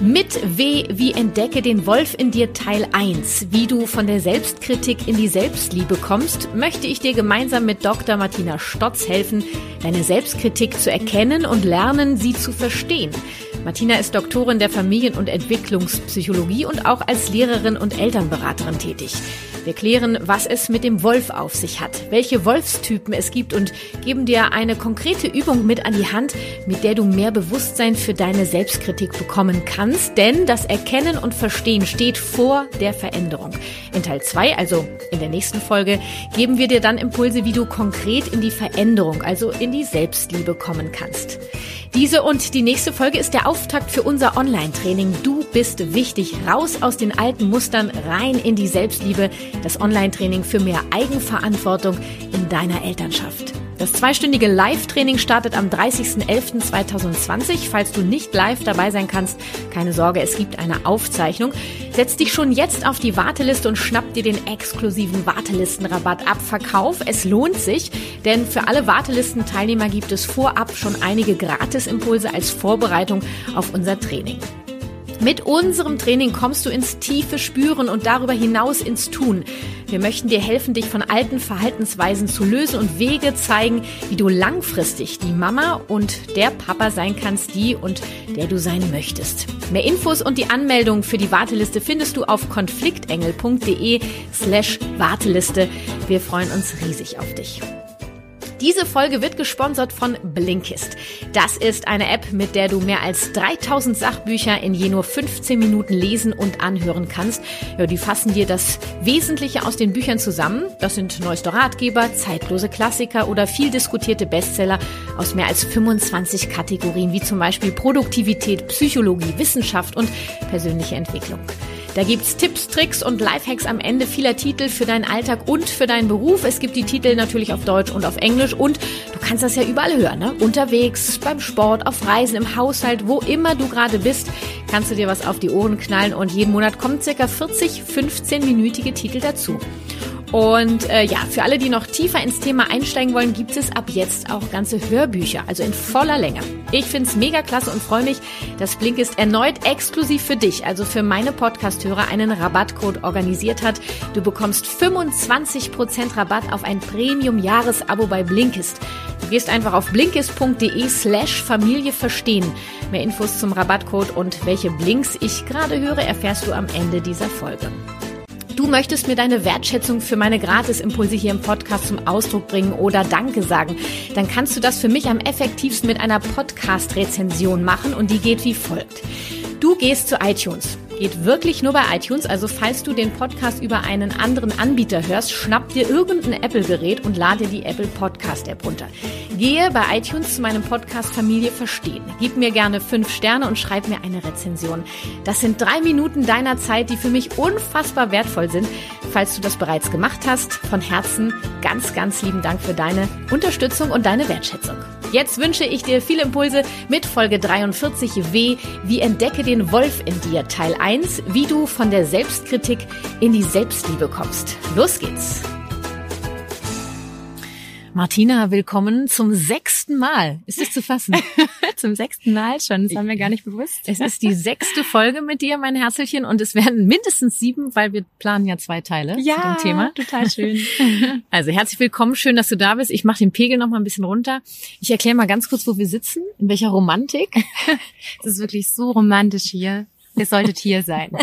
Mit W wie Entdecke den Wolf in dir Teil 1, wie du von der Selbstkritik in die Selbstliebe kommst, möchte ich dir gemeinsam mit Dr. Martina Stotz helfen, deine Selbstkritik zu erkennen und lernen, sie zu verstehen. Martina ist Doktorin der Familien- und Entwicklungspsychologie und auch als Lehrerin und Elternberaterin tätig. Wir klären, was es mit dem Wolf auf sich hat, welche Wolfstypen es gibt und geben dir eine konkrete Übung mit an die Hand, mit der du mehr Bewusstsein für deine Selbstkritik bekommen kannst, denn das Erkennen und Verstehen steht vor der Veränderung. In Teil 2, also in der nächsten Folge, geben wir dir dann Impulse, wie du konkret in die Veränderung, also in die Selbstliebe kommen kannst. Diese und die nächste Folge ist der Auftakt für unser Online-Training. Du bist wichtig. Raus aus den alten Mustern, rein in die Selbstliebe. Das Online-Training für mehr Eigenverantwortung in deiner Elternschaft. Das zweistündige Live-Training startet am 30.11.2020. Falls du nicht live dabei sein kannst, keine Sorge, es gibt eine Aufzeichnung. Setz dich schon jetzt auf die Warteliste und schnapp dir den exklusiven Wartelistenrabatt ab. Verkauf, es lohnt sich, denn für alle Wartelistenteilnehmer gibt es vorab schon einige Gratisimpulse als Vorbereitung auf unser Training. Mit unserem Training kommst du ins tiefe Spüren und darüber hinaus ins Tun. Wir möchten dir helfen, dich von alten Verhaltensweisen zu lösen und Wege zeigen, wie du langfristig die Mama und der Papa sein kannst, die und der du sein möchtest. Mehr Infos und die Anmeldung für die Warteliste findest du auf konfliktengel.de slash Warteliste. Wir freuen uns riesig auf dich. Diese Folge wird gesponsert von Blinkist. Das ist eine App, mit der du mehr als 3000 Sachbücher in je nur 15 Minuten lesen und anhören kannst. Ja, die fassen dir das Wesentliche aus den Büchern zusammen. Das sind neueste Ratgeber, zeitlose Klassiker oder viel diskutierte Bestseller aus mehr als 25 Kategorien, wie zum Beispiel Produktivität, Psychologie, Wissenschaft und persönliche Entwicklung. Da gibt's Tipps, Tricks und Lifehacks am Ende vieler Titel für deinen Alltag und für deinen Beruf. Es gibt die Titel natürlich auf Deutsch und auf Englisch und du kannst das ja überall hören, ne? Unterwegs, beim Sport, auf Reisen, im Haushalt, wo immer du gerade bist, kannst du dir was auf die Ohren knallen und jeden Monat kommen circa 40 15-minütige Titel dazu. Und äh, ja, für alle, die noch tiefer ins Thema einsteigen wollen, gibt es ab jetzt auch ganze Hörbücher, also in voller Länge. Ich find's mega klasse und freue mich, dass Blinkist erneut exklusiv für dich, also für meine Podcast-Hörer, einen Rabattcode organisiert hat. Du bekommst 25% Rabatt auf ein Premium-Jahresabo bei Blinkist. Du gehst einfach auf blinkist.de slash Familie verstehen. Mehr Infos zum Rabattcode und welche Blinks ich gerade höre, erfährst du am Ende dieser Folge. Du möchtest mir deine Wertschätzung für meine Gratisimpulse hier im Podcast zum Ausdruck bringen oder Danke sagen, dann kannst du das für mich am effektivsten mit einer Podcast-Rezension machen und die geht wie folgt. Du gehst zu iTunes Geht wirklich nur bei iTunes. Also falls du den Podcast über einen anderen Anbieter hörst, schnapp dir irgendein Apple-Gerät und lade die Apple Podcast App runter. Gehe bei iTunes zu meinem Podcast Familie Verstehen. Gib mir gerne fünf Sterne und schreib mir eine Rezension. Das sind drei Minuten deiner Zeit, die für mich unfassbar wertvoll sind. Falls du das bereits gemacht hast, von Herzen ganz, ganz lieben Dank für deine Unterstützung und deine Wertschätzung. Jetzt wünsche ich dir viele Impulse mit Folge 43 W, wie entdecke den Wolf in dir, Teil 1, wie du von der Selbstkritik in die Selbstliebe kommst. Los geht's! Martina, willkommen zum sechsten Mal. Ist es zu fassen? zum sechsten Mal schon, das haben wir gar nicht bewusst. Es ist die sechste Folge mit dir, mein Herzchen, und es werden mindestens sieben, weil wir planen ja zwei Teile ja, zu dem Thema. total schön. Also herzlich willkommen, schön, dass du da bist. Ich mache den Pegel noch mal ein bisschen runter. Ich erkläre mal ganz kurz, wo wir sitzen, in welcher Romantik. Es ist wirklich so romantisch hier. Ihr solltet hier sein.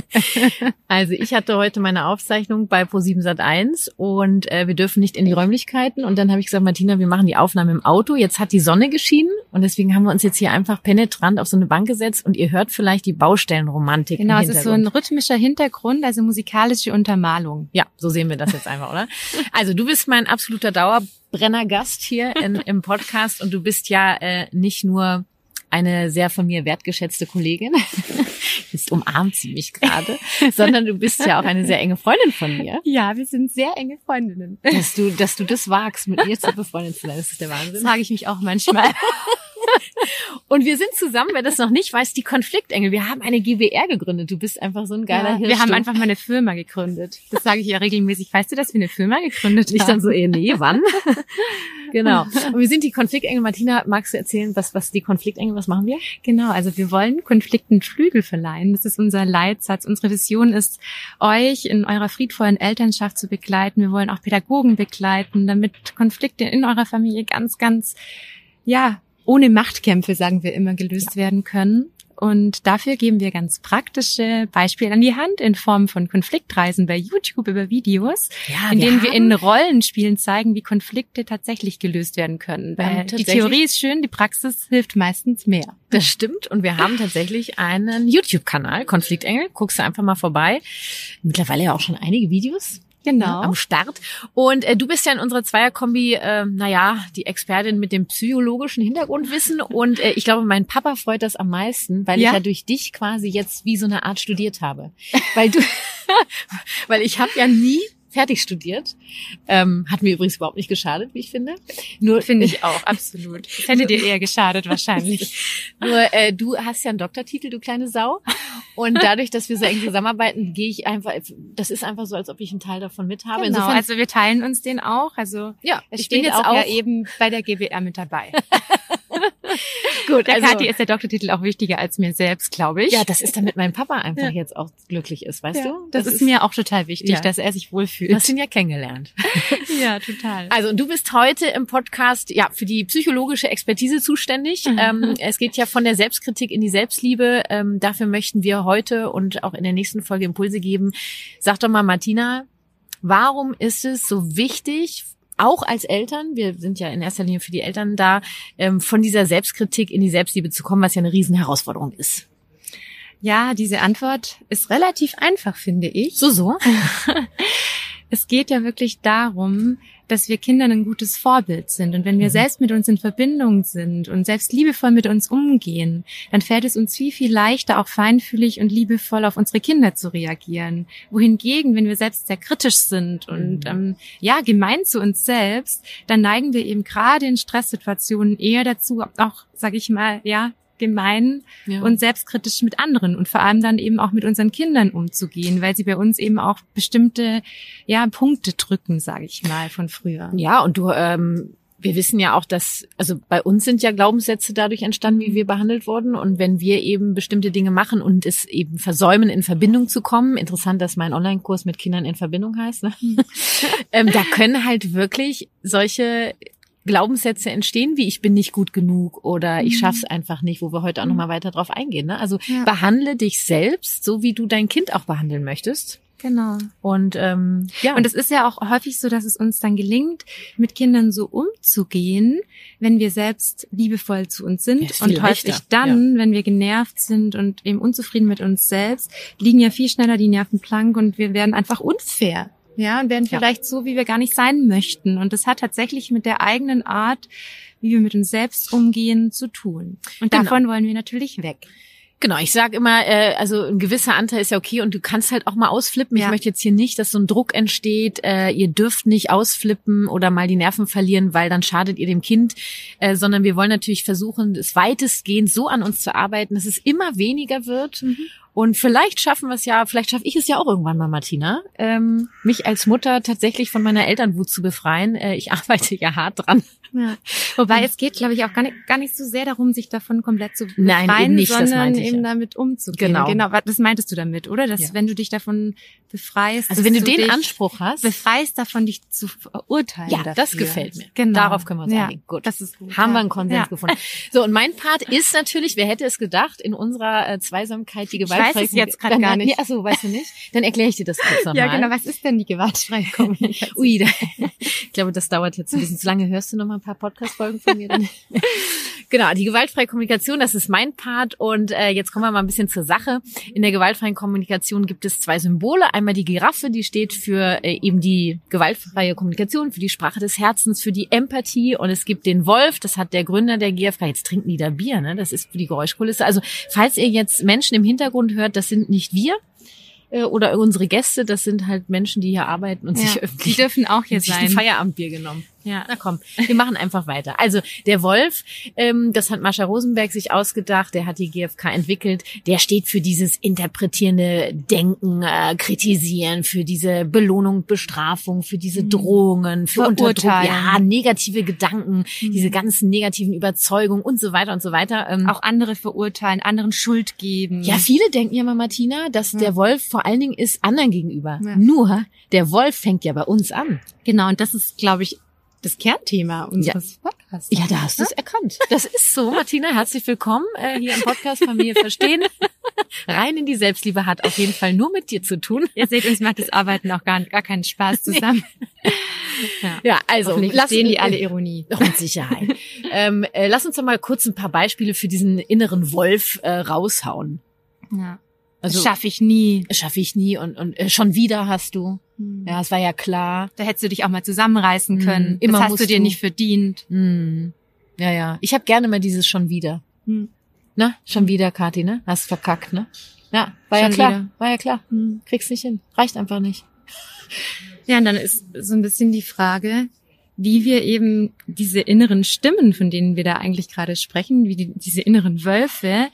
Also ich hatte heute meine Aufzeichnung bei Pro7 Sat1 und äh, wir dürfen nicht in die Räumlichkeiten. Und dann habe ich gesagt, Martina, wir machen die Aufnahme im Auto. Jetzt hat die Sonne geschienen und deswegen haben wir uns jetzt hier einfach penetrant auf so eine Bank gesetzt und ihr hört vielleicht die Baustellenromantik. Genau, es ist so ein rhythmischer Hintergrund, also musikalische Untermalung. Ja, so sehen wir das jetzt einfach, oder? Also du bist mein absoluter Dauerbrennergast hier in, im Podcast und du bist ja äh, nicht nur eine sehr von mir wertgeschätzte Kollegin. jetzt umarmt sie mich gerade, sondern du bist ja auch eine sehr enge Freundin von mir. Ja, wir sind sehr enge Freundinnen. Dass du, dass du das wagst, mit mir zu befreundet zu sein, das ist der Wahnsinn. Sage ich mich auch manchmal. Und wir sind zusammen, wer das noch nicht weiß, die Konfliktengel. Wir haben eine GWR gegründet. Du bist einfach so ein geiler ja, Hirsch. Wir haben einfach mal eine Firma gegründet. Das sage ich ja regelmäßig. Weißt du, dass wir eine Firma gegründet haben? Ich dann so, eh, nee, wann? genau. Und wir sind die Konfliktengel. Martina, magst du erzählen, was, was die Konfliktengel, was machen wir? Genau, also wir wollen Konflikten Flügel verleihen. Das ist unser Leitsatz. Unsere Vision ist, euch in eurer friedvollen Elternschaft zu begleiten. Wir wollen auch Pädagogen begleiten, damit Konflikte in eurer Familie ganz, ganz, ja, ohne Machtkämpfe, sagen wir immer, gelöst ja. werden können. Und dafür geben wir ganz praktische Beispiele an die Hand in Form von Konfliktreisen bei YouTube über Videos, ja, in denen wir in Rollenspielen zeigen, wie Konflikte tatsächlich gelöst werden können. Weil die Theorie ist schön, die Praxis hilft meistens mehr. Das stimmt. Und wir haben tatsächlich einen YouTube-Kanal, Konfliktengel. Guckst du einfach mal vorbei. Mittlerweile ja auch schon einige Videos genau. am Start. Und äh, du bist ja in unserer Zweierkombi, äh, naja, die Expertin mit dem psychologischen Hintergrundwissen. Und äh, ich glaube, mein Papa freut das am meisten, weil ja? ich ja durch dich quasi jetzt wie so eine Art studiert habe. Weil du, weil ich habe ja nie fertig studiert. Ähm, hat mir übrigens überhaupt nicht geschadet, wie ich finde. Nur finde ich auch, absolut. Das hätte dir eher geschadet wahrscheinlich. Nur äh, du hast ja einen Doktortitel, du kleine Sau. Und dadurch, dass wir so eng zusammenarbeiten, gehe ich einfach, das ist einfach so, als ob ich einen Teil davon mit habe. Genau, Insofern, also wir teilen uns den auch. Also ja, ich bin jetzt auch, auch ja eben bei der GWR mit dabei. Gut, der also, Kathi ist der Doktortitel auch wichtiger als mir selbst, glaube ich. Ja, das ist, damit mein Papa einfach ja. jetzt auch glücklich ist, weißt ja, du? Das, das ist, ist, mir auch total wichtig, ja. dass er sich wohlfühlt. Du hast ihn ja kennengelernt. ja, total. Also, und du bist heute im Podcast ja für die psychologische Expertise zuständig. Mhm. Ähm, es geht ja von der Selbstkritik in die Selbstliebe. Ähm, dafür möchten wir heute und auch in der nächsten Folge Impulse geben. Sag doch mal, Martina, warum ist es so wichtig, auch als Eltern, wir sind ja in erster Linie für die Eltern da, ähm, von dieser Selbstkritik in die Selbstliebe zu kommen, was ja eine Riesenherausforderung ist. Ja, diese Antwort ist relativ einfach, finde ich. So, so. es geht ja wirklich darum, dass wir Kindern ein gutes Vorbild sind. Und wenn wir mhm. selbst mit uns in Verbindung sind und selbst liebevoll mit uns umgehen, dann fällt es uns viel, viel leichter, auch feinfühlig und liebevoll auf unsere Kinder zu reagieren. Wohingegen, wenn wir selbst sehr kritisch sind und mhm. ähm, ja, gemein zu uns selbst, dann neigen wir eben gerade in Stresssituationen eher dazu, auch, sage ich mal, ja, gemein ja. und selbstkritisch mit anderen und vor allem dann eben auch mit unseren Kindern umzugehen, weil sie bei uns eben auch bestimmte ja Punkte drücken, sage ich mal, von früher. Ja, und du ähm wir wissen ja auch, dass, also bei uns sind ja Glaubenssätze dadurch entstanden, wie wir behandelt wurden. Und wenn wir eben bestimmte Dinge machen und es eben versäumen, in Verbindung zu kommen, interessant, dass mein Online-Kurs mit Kindern in Verbindung heißt, ne? ähm, da können halt wirklich solche Glaubenssätze entstehen, wie ich bin nicht gut genug oder ich mhm. schaff's einfach nicht, wo wir heute auch nochmal mhm. weiter drauf eingehen. Ne? Also ja. behandle dich selbst, so wie du dein Kind auch behandeln möchtest. Genau. Und ähm, ja. Und es ist ja auch häufig so, dass es uns dann gelingt, mit Kindern so umzugehen, wenn wir selbst liebevoll zu uns sind. Ja, und häufig leichter. dann, ja. wenn wir genervt sind und eben unzufrieden mit uns selbst, liegen ja viel schneller die Nerven plank und wir werden einfach unfair ja, und werden vielleicht ja. so, wie wir gar nicht sein möchten. Und das hat tatsächlich mit der eigenen Art, wie wir mit uns selbst umgehen, zu tun. Und genau. davon wollen wir natürlich weg. Genau, ich sage immer, äh, also ein gewisser Anteil ist ja okay und du kannst halt auch mal ausflippen. Ja. Ich möchte jetzt hier nicht, dass so ein Druck entsteht, äh, ihr dürft nicht ausflippen oder mal die Nerven verlieren, weil dann schadet ihr dem Kind, äh, sondern wir wollen natürlich versuchen, es weitestgehend so an uns zu arbeiten, dass es immer weniger wird mhm. Und vielleicht schaffen wir es ja, vielleicht schaffe ich es ja auch irgendwann mal, Martina, ähm, mich als Mutter tatsächlich von meiner Elternwut zu befreien. Äh, ich arbeite ja hart dran. Ja. Wobei es geht, glaube ich, auch gar nicht, gar nicht so sehr darum, sich davon komplett zu befreien, Nein, eben nicht, sondern eben ja. damit umzugehen. Genau. genau. Das meintest du damit, oder? Dass ja. wenn du dich davon befreist, also wenn du den Anspruch hast, befreist davon, dich zu verurteilen. Ja, dafür. das gefällt mir. Genau. Darauf können wir uns ja, einigen. Gut, das ist gut. Haben wir einen Konsens gefunden. So und mein Part ist natürlich, wer hätte es gedacht, in unserer äh, Zweisamkeit die Gewalt weiß es jetzt gerade gar nicht. Nee, achso, weißt du nicht? Dann erkläre ich dir das kurz nochmal. Ja, genau. Was ist denn die gewaltfreie Kommunikation? Ui, da, ich glaube, das dauert jetzt ein bisschen zu lange. Hörst du noch mal ein paar Podcast-Folgen von mir? Dann? Genau, die gewaltfreie Kommunikation, das ist mein Part. Und äh, jetzt kommen wir mal ein bisschen zur Sache. In der gewaltfreien Kommunikation gibt es zwei Symbole. Einmal die Giraffe, die steht für äh, eben die gewaltfreie Kommunikation, für die Sprache des Herzens, für die Empathie. Und es gibt den Wolf, das hat der Gründer der GfK. Jetzt trinken die da Bier, ne? Das ist für die Geräuschkulisse. Also falls ihr jetzt Menschen im Hintergrund hört, das sind nicht wir äh, oder unsere Gäste, das sind halt Menschen, die hier arbeiten und Ja, sich öffentlich die dürfen auch hier sich sein. ein Feierabendbier genommen. Ja. Na komm, wir machen einfach weiter. Also der Wolf, ähm, das hat Mascha Rosenberg sich ausgedacht, der hat die GfK entwickelt, der steht für dieses interpretierende Denken, äh, Kritisieren, für diese Belohnung, Bestrafung, für diese Drohungen, für Unterdruck, ja, negative Gedanken, diese ganzen negativen Überzeugungen und so weiter und so weiter. Ähm, Auch andere verurteilen, anderen Schuld geben. ja, viele denken ja mal, Martina, dass der Wolf vor allen Dingen ist anderen gegenüber. Ja. Nur, der Wolf fängt ja bei uns an. Genau, und das ist, glaube ich, das Kernthema unseres Podcasts. Ja, da hast du es erkannt. Das ist so, Martina. Herzlich willkommen äh, hier im Podcast Familie Verstehen. Rein in die Selbstliebe hat auf jeden Fall nur mit dir zu tun. Ihr seht, uns macht das Arbeiten auch gar, gar keinen Spaß zusammen. Ja. Ja, also Hoffentlich lass verstehen die alle Ironie. Doch, mit Sicherheit. ähm, äh, lass uns doch mal kurz ein paar Beispiele für diesen inneren Wolf äh, raushauen. Ja. Also schaffe ich nie. schaffe ich nie und, und äh, schon wieder hast du. Ja, es war ja klar. Da hättest du dich auch mal zusammenreißen Mhm. können. Immer das hast du dir nicht verdient. Hm. Ja, ja. Ich habe gerne mal dieses schon wieder. Hm. Na, schon wieder, Kathi, ne? Hast verkackt, ne? Ja, war ja Schon klar. wieder. War ja klar. Hm. Kriegst nicht hin. Reicht einfach nicht. Ja, und dann ist so ein bisschen die Frage, wie wir eben diese inneren Stimmen, von denen wir da eigentlich gerade sprechen, wie die, diese inneren Wölfe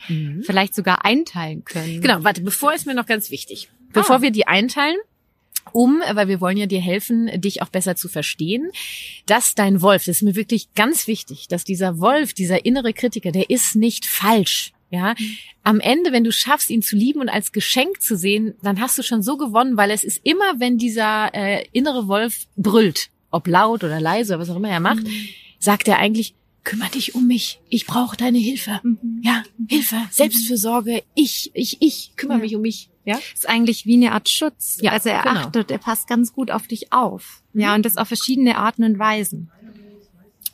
vielleicht sogar einteilen können. Genau, warte, bevor ist mir noch ganz wichtig. Bevor Ah. wir die einteilen, um, weil wir wollen ja dir helfen, dich auch besser zu verstehen, dass dein Wolf, das ist mir wirklich ganz wichtig, dass dieser Wolf, dieser innere Kritiker, der ist nicht falsch. Ja, am Ende, wenn du schaffst, ihn zu lieben und als Geschenk zu sehen, dann hast du schon so gewonnen, weil es ist immer, wenn dieser äh, innere Wolf brüllt, ob laut oder leise oder was auch immer er macht, sagt er eigentlich, kümmere dich um mich, ich brauche deine Hilfe. Ja, Hilfe, Selbstfürsorge, ich, ich, ich kümmere Ja. mich um mich. Ja, ist eigentlich wie eine Art Schutz. Ja, also er genau. achtet, er passt ganz gut auf dich auf. Ja, und das auf verschiedene Arten und Weisen.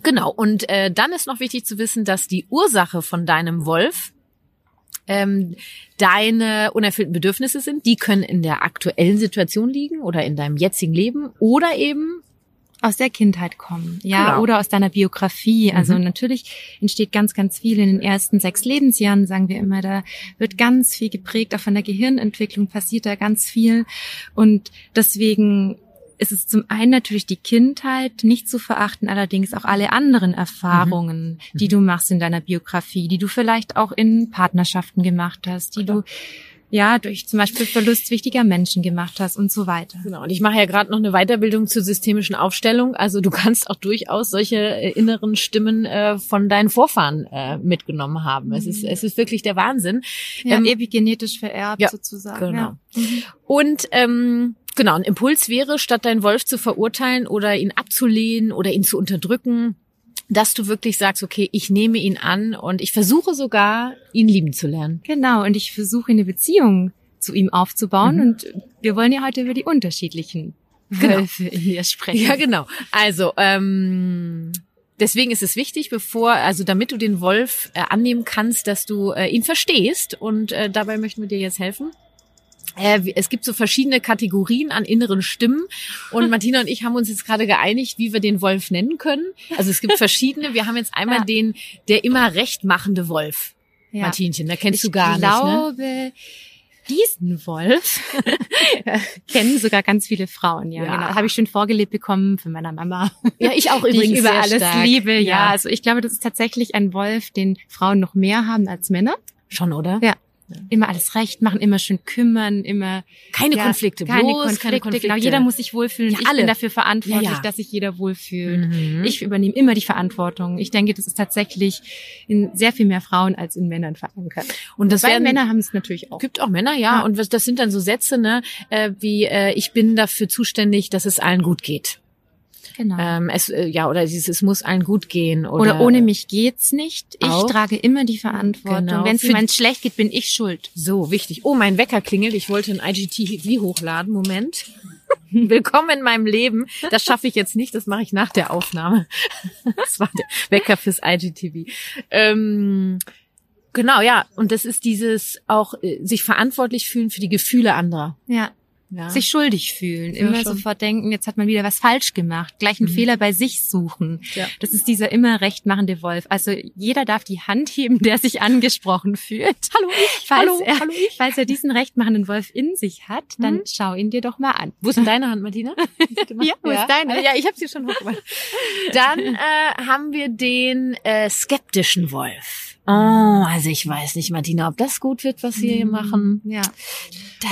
genau. Und äh, dann ist noch wichtig zu wissen, dass die Ursache von deinem Wolf ähm, deine unerfüllten Bedürfnisse sind. Die können in der aktuellen Situation liegen oder in deinem jetzigen Leben oder eben Aus der Kindheit kommen, ja, Genau. oder aus deiner Biografie. Also Mhm. natürlich entsteht ganz, ganz viel in den ersten sechs Lebensjahren, sagen wir immer. Da wird ganz viel geprägt, auch von der Gehirnentwicklung passiert da ganz viel. Und deswegen ist es zum einen natürlich die Kindheit, nicht zu verachten, allerdings auch alle anderen Erfahrungen, die du machst in deiner Biografie, die du vielleicht auch in Partnerschaften gemacht hast, die du ja durch zum Beispiel Verlust wichtiger Menschen gemacht hast und so weiter. Genau, und ich mache ja gerade noch eine Weiterbildung zur systemischen Aufstellung. Also du kannst auch durchaus solche äh, inneren Stimmen äh, von deinen Vorfahren äh, mitgenommen haben. Es ist, es ist wirklich der Wahnsinn. Ja, Ähm, epigenetisch vererbt ja, sozusagen. Genau. Ja. Und ähm, genau, ein Impuls wäre, statt deinen Wolf zu verurteilen oder ihn abzulehnen oder ihn zu unterdrücken, dass du wirklich sagst, okay, ich nehme ihn an und ich versuche sogar, ihn lieben zu lernen. Genau, und ich versuche eine Beziehung zu ihm aufzubauen Mhm. und wir wollen ja heute über die unterschiedlichen Genau. Wölfe in dir sprechen. Ja, genau. Also, ähm, deswegen ist es wichtig, bevor, also damit du den Wolf äh, annehmen kannst, dass du äh, ihn verstehst und äh, dabei möchten wir dir jetzt helfen. Es gibt so verschiedene Kategorien an inneren Stimmen und Martina und ich haben uns jetzt gerade geeinigt, wie wir den Wolf nennen können. Also es gibt verschiedene. Wir haben jetzt einmal Ja. den, der immer recht machende Wolf. Ja. Martinchen, da kennst ich du gar nicht, ne? glaube, diesen Wolf kennen sogar ganz viele Frauen. Ja, Ja. genau. Habe ich schon vorgelebt bekommen von meiner Mama, Ja, ich auch die übrigens ich über alles stark. liebe. Ja. also ich glaube, das ist tatsächlich ein Wolf, den Frauen noch mehr haben als Männer. Schon, oder? Ja. Immer alles recht machen, immer schön kümmern, immer Keine ja, Konflikte, keine bloß Konflikte, keine Konflikte. Genau, jeder muss sich wohlfühlen. Ja, ich alle. bin dafür verantwortlich, Ja, dass sich jeder wohlfühlt. Mhm. Ich übernehme immer die Verantwortung. Ich denke, das ist tatsächlich in sehr viel mehr Frauen als in Männern verankert. und das Weil werden Männer haben es natürlich auch. Gibt auch Männer, ja. Und das sind dann so Sätze, ne, äh, wie äh, ich bin dafür zuständig, dass es allen gut geht. Genau. Ähm, es, äh, ja, oder dieses, es muss allen gut gehen. Oder, Oder, ohne mich geht's nicht. Ich Auch. trage immer die Verantwortung. Genau. Wenn es jemand schlecht geht, bin ich schuld. So, wichtig. Oh, mein Wecker klingelt. Ich wollte ein IGTV hochladen. Moment. Willkommen in meinem Leben. Das schaffe ich jetzt nicht, das mache ich nach der Aufnahme. Das war der Wecker fürs IGTV. Ähm, genau, ja. Und das ist dieses auch äh, sich verantwortlich fühlen für die Gefühle anderer. Ja. Ja. Sich schuldig fühlen, Ja, immer schon. sofort denken, jetzt hat man wieder was falsch gemacht, gleich einen Mhm. Fehler bei sich suchen. Ja. Das ist dieser immer rechtmachende Wolf. Also jeder darf die Hand heben, der sich angesprochen fühlt. Hallo ich, Falls, hallo, er, hallo ich. falls er diesen rechtmachenden Wolf in sich hat, dann Mhm. schau ihn dir doch mal an. Wo ist denn deine Hand, Martina? Ja, wo ist deine? Ja, ich habe sie schon hochgemacht. Dann äh, haben wir den äh, skeptischen Wolf. Oh, also ich weiß nicht, Martina, ob das gut wird, was wir hier machen. Ja.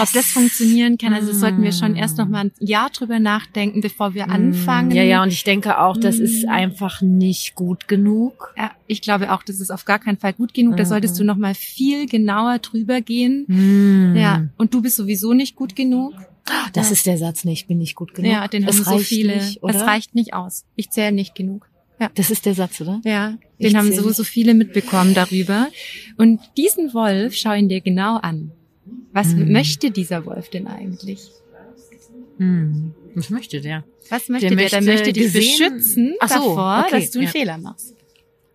Ob das funktionieren kann, also sollten wir schon erst noch Mm. mal ein Jahr drüber nachdenken, bevor wir anfangen. Ja, ja, und ich denke auch, das ist Mm. einfach nicht gut genug. Ja, ich glaube auch, das ist auf gar keinen Fall gut genug. Da Mhm. solltest du noch mal viel genauer drüber gehen. Hm. Ja, und du bist sowieso nicht gut genug. Das Ja. ist der Satz, nee, ich bin nicht gut genug. Ja, den das haben so reicht viele. Nicht, oder? das reicht nicht aus. Ich zähle nicht genug. Das ist der Satz, oder? Ja, Ich den haben so, so viele mitbekommen darüber. Und diesen Wolf, schau ihn dir genau an. Was Mhm. möchte dieser Wolf denn eigentlich? Hm. Was möchte der? Was möchte der? möchte Der möchte dich beschützen Ach so, davor, okay, dass du einen ja. Fehler machst.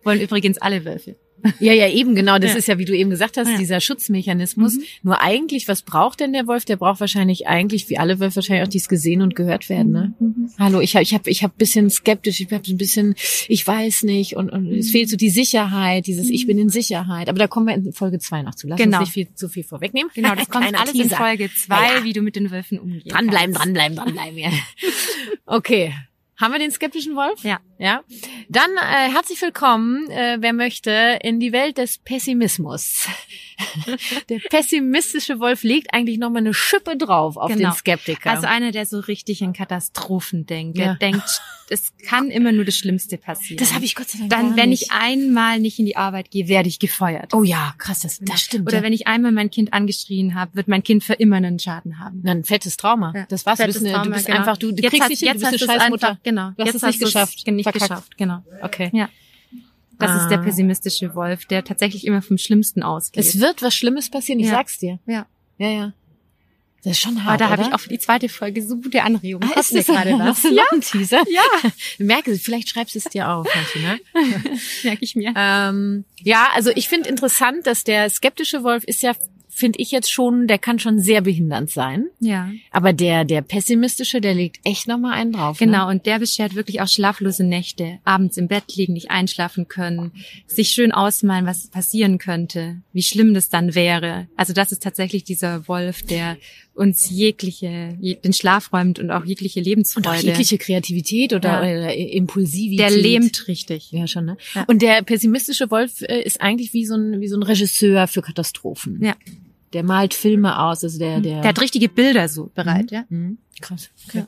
Wollen übrigens alle Wölfe. Ja, ja, eben genau. Das Ja. ist ja, wie du eben gesagt hast, Ja. dieser Schutzmechanismus. Mhm. Nur eigentlich, was braucht denn der Wolf? Der braucht wahrscheinlich eigentlich, wie alle Wölfe wahrscheinlich auch dies gesehen und gehört werden. Ne? Mhm. Hallo, ich habe, ich habe, ich habe bisschen skeptisch. Ich habe ein bisschen, ich weiß nicht und, und Mhm. es fehlt so die Sicherheit, dieses Ich bin in Sicherheit. Aber da kommen wir in Folge zwei noch zu. Lass Genau. uns nicht viel zu viel vorwegnehmen. Genau, das kommt alles in Teaser. Folge zwei, ja. wie du mit den Wölfen umgehst. Dranbleiben, dranbleiben, dranbleiben. Ja. Okay. Haben wir den skeptischen Wolf? Ja. Ja. Dann äh, herzlich willkommen, äh, wer möchte, in die Welt des Pessimismus. Der pessimistische Wolf legt eigentlich nochmal eine Schippe drauf auf Genau. den Skeptiker. Also einer, der so richtig in Katastrophen denkt. Der Ja. denkt, es kann immer nur das Schlimmste passieren. das habe ich Gott sei Dank Dann, wenn nicht. ich einmal nicht in die Arbeit gehe, werde ich gefeuert. Oh ja, krass, das, das stimmt. Oder ja. wenn ich einmal mein Kind angeschrien habe, wird mein Kind für immer einen Schaden haben. Ein fettes Trauma. Ja. Das war's. Du Fettes bist, eine, du Trauma, bist genau. einfach, du, du Jetzt kriegst hast- nicht jetzt du bist eine Scheißmutter. einfach- genau. Du hast Jetzt es nicht geschafft. nicht Verkackt. geschafft, genau. Okay. Ja. Das ist der Ah. pessimistische Wolf, der tatsächlich immer vom Schlimmsten ausgeht. Es wird was Schlimmes passieren, ich Ja. sag's dir. Ja. Ja, ja. Das ist schon Aber hart, da habe ich auch für die zweite Folge so gute Anregungen. Ah, ist das gerade was? Du noch einen Teaser? Ja, merke, vielleicht schreibst du es dir auf, Martina. merke ich mir. ähm, ja, also ich finde interessant, dass der skeptische Wolf ist ja, finde ich jetzt schon, der kann schon sehr behindernd sein. Ja, Aber der, der pessimistische, der legt echt nochmal einen drauf. genau. Ne? Und der beschert wirklich auch schlaflose Nächte, abends im Bett liegen, nicht einschlafen können, sich schön ausmalen, was passieren könnte, wie schlimm das dann wäre. Also das ist tatsächlich dieser Wolf, der uns jegliche, je- den Schlaf räumt und auch jegliche Und Lebensfreude. auch jegliche Kreativität oder, Ja. oder Impulsivität. der lähmt richtig. Ja, schon, ne? Ja. Und der pessimistische Wolf äh, ist eigentlich wie so ein, wie so ein Regisseur für Katastrophen. Ja. Der malt Filme aus, also der, der. Der hat richtige Bilder so bereit, ja. Mhm. Krass. Okay. Ja.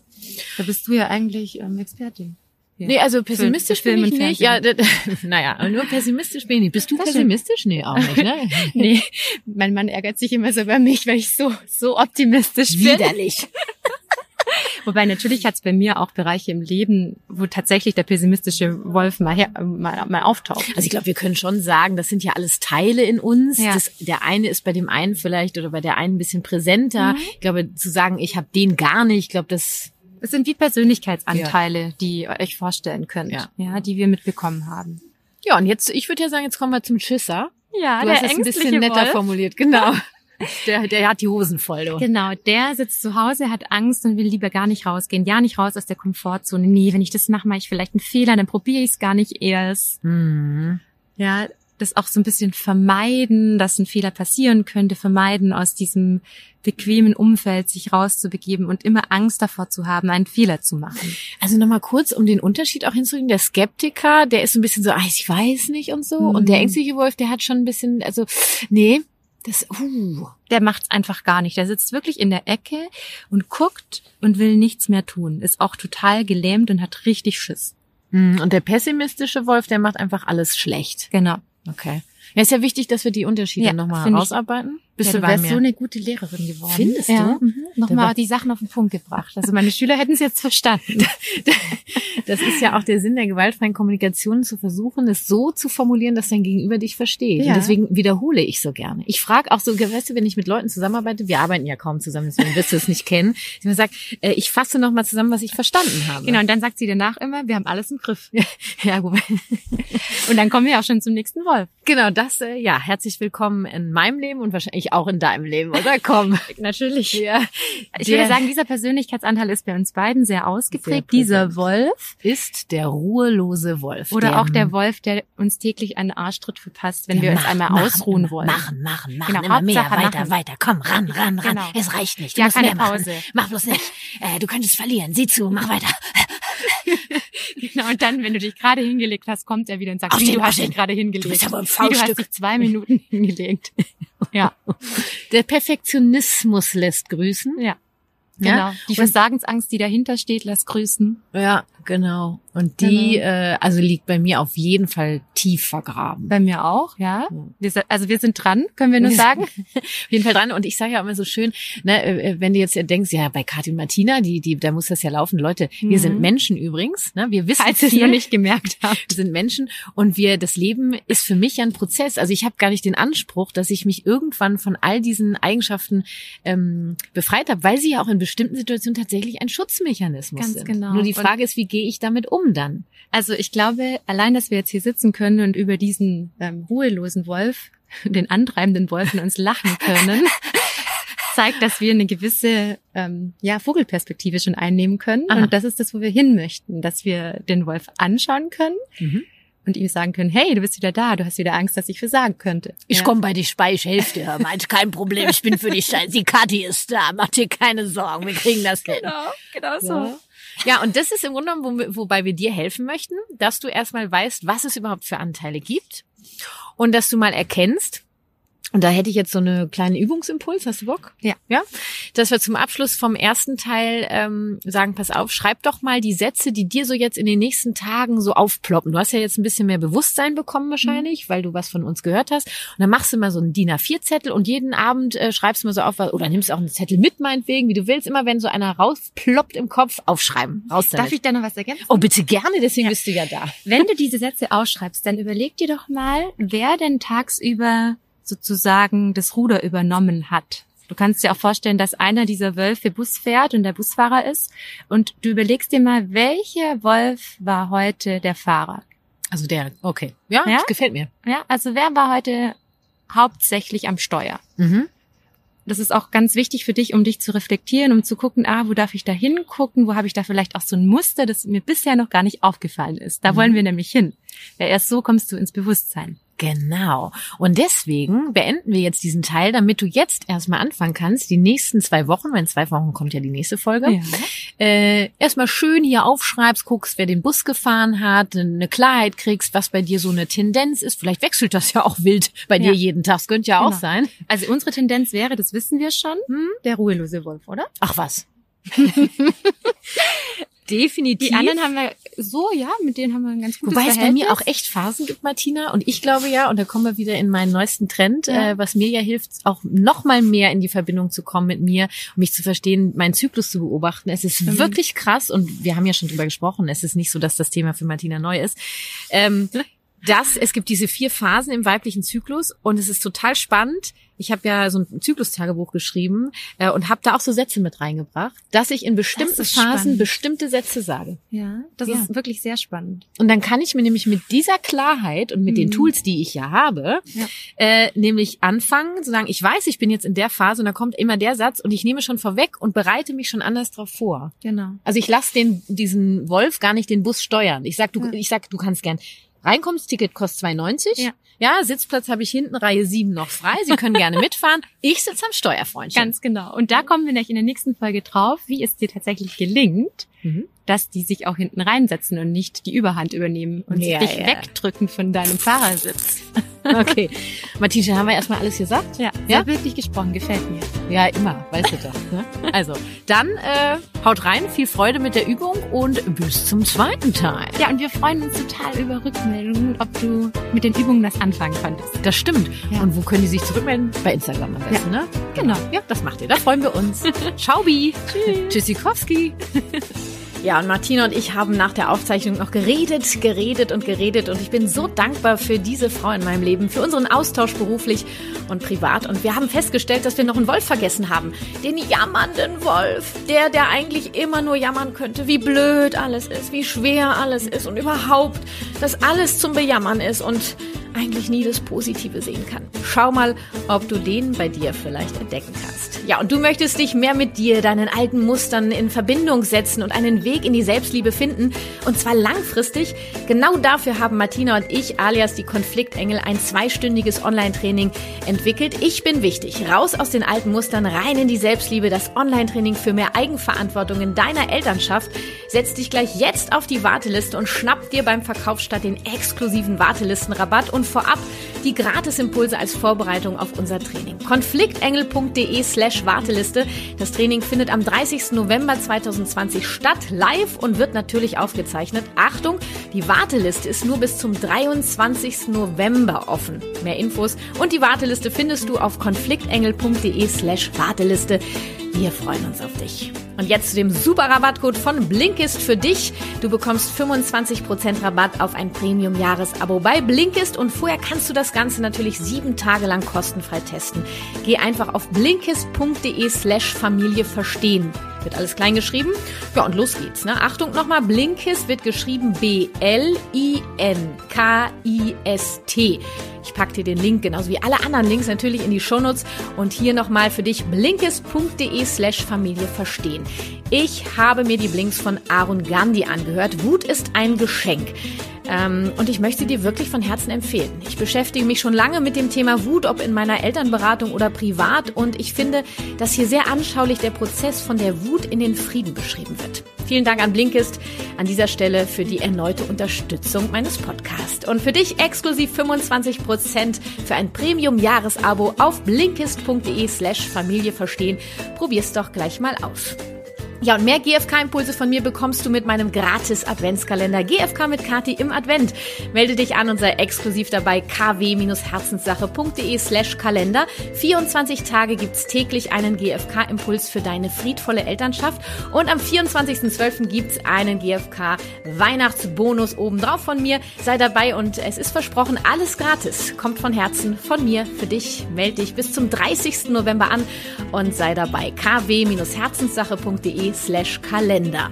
Da bist du ja eigentlich ähm, Expertin. Ja. Nee, also pessimistisch Film- bin ich nicht. Ja, d- d- naja, nur pessimistisch bin ich nicht. Bist du Das pessimistisch? Nee, auch nicht, ne? Nee, mein Mann ärgert sich immer so über mich, weil ich so, so optimistisch bin. Widerlich. Wobei natürlich hat es bei mir auch Bereiche im Leben, wo tatsächlich der pessimistische Wolf mal, her, mal, mal auftaucht. Also ich glaube, wir können schon sagen, das sind ja alles Teile in uns. Ja. Das, der eine ist bei dem einen vielleicht oder bei der einen ein bisschen präsenter. Mhm. Ich glaube, zu sagen, ich habe den gar nicht, ich glaube, das Es sind wie Persönlichkeitsanteile, die ihr euch vorstellen könnt, Ja. ja. die wir mitbekommen haben. Ja, und jetzt, ich würde ja sagen, jetzt kommen wir zum Schisser. Ja, Du hast es ein bisschen netter formuliert, genau. Der, der hat die Hosen voll, du. Genau, der sitzt zu Hause, hat Angst und will lieber gar nicht rausgehen. Ja, nicht raus aus der Komfortzone. Nee, wenn ich das mache, mache ich vielleicht einen Fehler, dann probiere ich es gar nicht erst. Mhm. Ja, das auch so ein bisschen vermeiden, dass ein Fehler passieren könnte, vermeiden, aus diesem bequemen Umfeld sich rauszubegeben und immer Angst davor zu haben, einen Fehler zu machen. Also nochmal kurz, um den Unterschied auch hinzukriegen. Der Skeptiker, der ist so ein bisschen so, ah, ich weiß nicht und so. Mhm. Und der ängstliche Wolf, der hat schon ein bisschen, also, nee, das, uh. Der macht's einfach gar nicht. Der sitzt wirklich in der Ecke und guckt und will nichts mehr tun. Ist auch total gelähmt und hat richtig Schiss. Hm, Und der pessimistische Wolf, der macht einfach alles schlecht. Genau. Okay. Ja, ist ja wichtig, dass wir die Unterschiede Ja, nochmal ausarbeiten. Bist ja, du wärst so eine gute Lehrerin geworden. Findest ja. du? Mhm. Nochmal die Sachen auf den Punkt gebracht. Also meine Schüler hätten es jetzt verstanden. Das ist ja auch der Sinn der gewaltfreien Kommunikation, zu versuchen, es so zu formulieren, dass dein Gegenüber dich versteht. Ja. Und deswegen wiederhole ich so gerne. Ich frage auch so, weißt du, wenn ich mit Leuten zusammenarbeite, wir arbeiten ja kaum zusammen, deswegen wirst du es nicht kennen, ich mir sagt, äh, ich fasse nochmal zusammen, was ich verstanden habe. Genau, und dann sagt sie danach immer, wir haben alles im Griff. Ja, gut. Und dann kommen wir auch schon zum nächsten Wolf. Genau, das, äh, ja, herzlich willkommen in meinem Leben und wahrscheinlich auch in deinem Leben, oder? Komm. Natürlich. Ja. Ich Der würde sagen, dieser Persönlichkeitsanteil ist bei uns beiden sehr ausgeprägt. Sehr dieser. Wolf ist der ruhelose Wolf. oder auch der Wolf, der uns täglich einen Arschtritt verpasst, wenn wir uns Mach, einmal machen, ausruhen wollen. Machen, machen, machen, Genau, immer mehr, weiter, machen. weiter, komm, ran, ran, ran. Genau. Es reicht nicht, du Ja, musst keine mehr machen. Pause. Mach bloß nicht. Äh, du könntest verlieren, sieh zu, mach weiter. Genau, und dann, wenn du dich gerade hingelegt hast, kommt er wieder und sagt, Auf wie, den du hast dich gerade hingelegt. Du bist aber ein wie, du Fauststück. hast dich zwei Minuten hingelegt. Ja, Der Perfektionismus lässt grüßen. ja. Ja? Genau. Die Und- Versagensangst, die dahinter steht, lässt grüßen. Ja, genau. Und die, Genau. äh, also liegt bei mir auf jeden Fall tief vergraben. Bei mir auch, ja. Wir, also wir sind dran, können wir nur sagen. Auf jeden Fall dran. Und ich sage ja immer so schön, ne, äh, wenn du jetzt denkst, ja, bei Kathi und Martina, die, die, da muss das ja laufen. Leute, wir Mhm. sind Menschen übrigens. Ne? Wir wissen Falls ihr es viel. noch nicht gemerkt habt. Wir sind Menschen und wir, das Leben ist für mich ja ein Prozess. Also ich habe gar nicht den Anspruch, dass ich mich irgendwann von all diesen Eigenschaften ähm, befreit habe, weil sie ja auch in bestimmten Situationen tatsächlich ein Schutzmechanismus Ganz sind. genau. Nur die Und- Frage ist, wie gehe ich damit um dann? Also ich glaube, allein, dass wir jetzt hier sitzen können und über diesen ähm, ruhelosen Wolf, den antreibenden Wolf in uns lachen können, zeigt, dass wir eine gewisse ähm, ja, Vogelperspektive schon einnehmen können. Aha. Und das ist das, wo wir hin möchten, dass wir den Wolf anschauen können und ihm sagen können, hey, du bist wieder da, du hast wieder Angst, dass ich versagen könnte. Ich ja. komm bei dir bei, ich helfe dir. Meint kein Problem, ich bin für dich da. Die Kathi ist da, mach dir keine Sorgen, wir kriegen das hin. Genau, genau so. Ja. Ja, und das ist im Grunde genommen, wo, wobei wir dir helfen möchten, dass du erstmal weißt, was es überhaupt für Anteile gibt und dass du mal erkennst, und da hätte ich jetzt so eine kleine Übungsimpuls. Hast du Bock? Ja. Ja. Dass wir zum Abschluss vom ersten Teil ähm, sagen, pass auf, schreib doch mal die Sätze, die dir so jetzt in den nächsten Tagen so aufploppen. Du hast ja jetzt ein bisschen mehr Bewusstsein bekommen wahrscheinlich, weil du was von uns gehört hast. Und dann machst du mal so einen DIN A4-Zettel und jeden Abend äh, schreibst du mal so auf, oder nimmst auch einen Zettel mit, meinetwegen, wie du willst. Immer wenn so einer rausploppt im Kopf, aufschreiben. Raus damit. Darf ich da noch was ergänzen? Oh, bitte gerne, deswegen bist du ja da. Wenn du diese Sätze ausschreibst, dann überleg dir doch mal, wer denn tagsüber sozusagen das Ruder übernommen hat. Du kannst dir auch vorstellen, dass einer dieser Wölfe Bus fährt und der Busfahrer ist. Und du überlegst dir mal, welcher Wolf war heute der Fahrer? Also der, okay. Ja, Ja? das gefällt mir. Ja, also wer war heute hauptsächlich am Steuer? Mhm. Das ist auch ganz wichtig für dich, um dich zu reflektieren, um zu gucken, ah, wo darf ich da hingucken? Wo habe ich da vielleicht auch so ein Muster, das mir bisher noch gar nicht aufgefallen ist? Da Mhm. wollen wir nämlich hin. Ja, erst so kommst du ins Bewusstsein. Genau. Und deswegen beenden wir jetzt diesen Teil, damit du jetzt erstmal anfangen kannst, die nächsten zwei Wochen, weil in zwei Wochen kommt ja die nächste Folge, äh, erstmal schön hier aufschreibst, guckst, wer den Bus gefahren hat, eine Klarheit kriegst, was bei dir so eine Tendenz ist. Vielleicht wechselt das ja auch wild bei dir Ja. jeden Tag. Das könnte ja auch Genau. sein. Also unsere Tendenz wäre, das wissen wir schon, Hm? der ruhelose Wolf, oder? Ach was. Definitiv. Die anderen haben wir so, ja, mit denen haben wir ein ganz gutes Wobei es bei Verhältnis. mir auch echt Phasen gibt, Martina. Und ich glaube ja, und da kommen wir wieder in meinen neuesten Trend, Ja. äh, was mir ja hilft, auch noch mal mehr in die Verbindung zu kommen mit mir, um mich zu verstehen, meinen Zyklus zu beobachten. Es ist Mhm. wirklich krass und wir haben ja schon drüber gesprochen. Es ist nicht so, dass das Thema für Martina neu ist. Ähm, dass es gibt diese vier Phasen im weiblichen Zyklus und es ist total spannend. Ich habe ja so ein Zyklustagebuch geschrieben äh, und habe da auch so Sätze mit reingebracht, dass ich in bestimmten Phasen spannend. bestimmte Sätze sage. Ja, das Ja. ist wirklich sehr spannend. Und dann kann ich mir nämlich mit dieser Klarheit und mit den Mhm. Tools, die ich ja habe, Ja. äh, nämlich anfangen zu sagen, ich weiß, ich bin jetzt in der Phase und da kommt immer der Satz und ich nehme schon vorweg und bereite mich schon anders drauf vor. Genau. Also ich lasse den diesen Wolf gar nicht den Bus steuern. Ich sag, du, Ja. ich sag, du kannst gern reinkommen, das Ticket kostet 2,90. Ja. ja, Sitzplatz habe ich hinten, Reihe 7 noch frei. Sie können gerne mitfahren. Ich sitze am Steuerfreundchen. Ganz genau. Und da kommen wir nämlich in der nächsten Folge drauf, wie es dir tatsächlich gelingt, Mhm. Dass die sich auch hinten reinsetzen und nicht die Überhand übernehmen und Ja, dich ja. wegdrücken von deinem Fahrersitz. Okay. Martina, haben wir erstmal alles gesagt? Ja, Ja? sehr bildlich gesprochen, gefällt mir. Ja, immer, weißt du doch. Ne? Also, dann äh, haut rein, viel Freude mit der Übung und bis zum zweiten Teil. Ja, und wir freuen uns total über Rückmeldungen, ob du mit den Übungen was anfangen konntest. Das stimmt. Ja. Und wo können die sich zurückmelden? Bei Instagram am besten, ja. ne? Genau. Ja, das macht ihr. Da freuen wir uns. Ciao, Bi. Tschüss. Tschüssikowski. Ja, und Martina und ich haben nach der Aufzeichnung noch geredet, geredet und geredet. Und ich bin so dankbar für diese Frau in meinem Leben, für unseren Austausch beruflich und privat. Und wir haben festgestellt, dass wir noch einen Wolf vergessen haben. Den jammernden Wolf. Der, der eigentlich immer nur jammern könnte, wie blöd alles ist, wie schwer alles ist und überhaupt, dass alles zum Bejammern ist. Und eigentlich nie das Positive sehen kann. Schau mal, ob du den bei dir vielleicht entdecken kannst. Ja, und du möchtest dich mehr mit dir, deinen alten Mustern in Verbindung setzen und einen Weg in die Selbstliebe finden. Und zwar langfristig. Genau dafür haben Martina und ich, alias die Konfliktengel, ein zweistündiges Online-Training entwickelt. Ich bin wichtig. Raus aus den alten Mustern, rein in die Selbstliebe. Das Online-Training für mehr Eigenverantwortung in deiner Elternschaft. Setz dich gleich jetzt auf die Warteliste und schnapp dir beim Verkauf statt den exklusiven Wartelistenrabatt und vorab die Gratisimpulse als Vorbereitung auf unser Training. Konfliktengel.de slash Warteliste. Das Training findet am 30. November 2020 statt, live und wird natürlich aufgezeichnet. Achtung, die Warteliste ist nur bis zum 23. November offen. Mehr Infos und die Warteliste findest du auf konfliktengel.de slash Warteliste. Wir freuen uns auf dich. Und jetzt zu dem super Rabattcode von Blinkist für dich. Du bekommst 25% Rabatt auf ein Premium-Jahresabo bei Blinkist und vorher kannst du das Ganze natürlich sieben Tage lang kostenfrei testen. Geh einfach auf blinkist.de slash Familie verstehen. Wird alles klein geschrieben. Ja, und los geht's. Ne? Achtung nochmal, Blinkist wird geschrieben B-L-I-N-K-I-S-T. Ich packe dir den Link genauso wie alle anderen Links natürlich in die Shownotes und hier nochmal für dich blinkist.de slash Familie verstehen. Ich habe mir die Blinks von Aaron Gandhi angehört. Wut ist ein Geschenk. Ähm, und ich möchte dir wirklich von Herzen empfehlen. Ich beschäftige mich schon lange mit dem Thema Wut, ob in meiner Elternberatung oder privat. Und ich finde, dass hier sehr anschaulich der Prozess von der Wut in den Frieden beschrieben wird. Vielen Dank an Blinkist an dieser Stelle für die erneute Unterstützung meines Podcasts. Und für dich exklusiv 25% für ein Premium-Jahresabo auf blinkist.de slash Familie verstehen. Probier's doch gleich mal aus. Ja, und mehr GFK-Impulse von mir bekommst du mit meinem gratis Adventskalender GFK mit Kati im Advent. Melde dich an und sei exklusiv dabei kw-herzenssache.de slash Kalender. 24 Tage gibt's täglich einen GFK-Impuls für deine friedvolle Elternschaft und am 24.12. gibt's einen GFK-Weihnachtsbonus obendrauf von mir. Sei dabei und es ist versprochen, alles gratis. Kommt von Herzen von mir für dich. Melde dich bis zum 30. November an und sei dabei kw-herzenssache.de slash Kalender.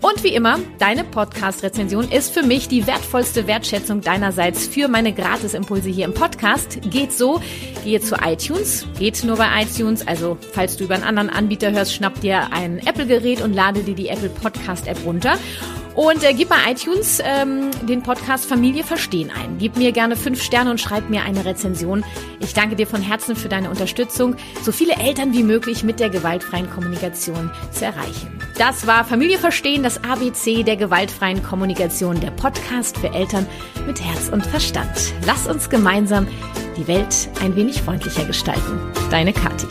Und wie immer, deine Podcast-Rezension ist für mich die wertvollste Wertschätzung deinerseits für meine Gratisimpulse hier im Podcast. Geht so, gehe zu iTunes, geht nur bei iTunes, also falls du über einen anderen Anbieter hörst, schnapp dir ein Apple-Gerät und lade dir die Apple Podcast-App runter. Und äh, gib bei iTunes ähm, den Podcast Familie Verstehen ein. Gib mir gerne fünf Sterne und schreib mir eine Rezension. Ich danke dir von Herzen für deine Unterstützung, so viele Eltern wie möglich mit der gewaltfreien Kommunikation zu erreichen. Das war Familie Verstehen, das ABC der gewaltfreien Kommunikation, der Podcast für Eltern mit Herz und Verstand. Lass uns gemeinsam die Welt ein wenig freundlicher gestalten. Deine Kathi.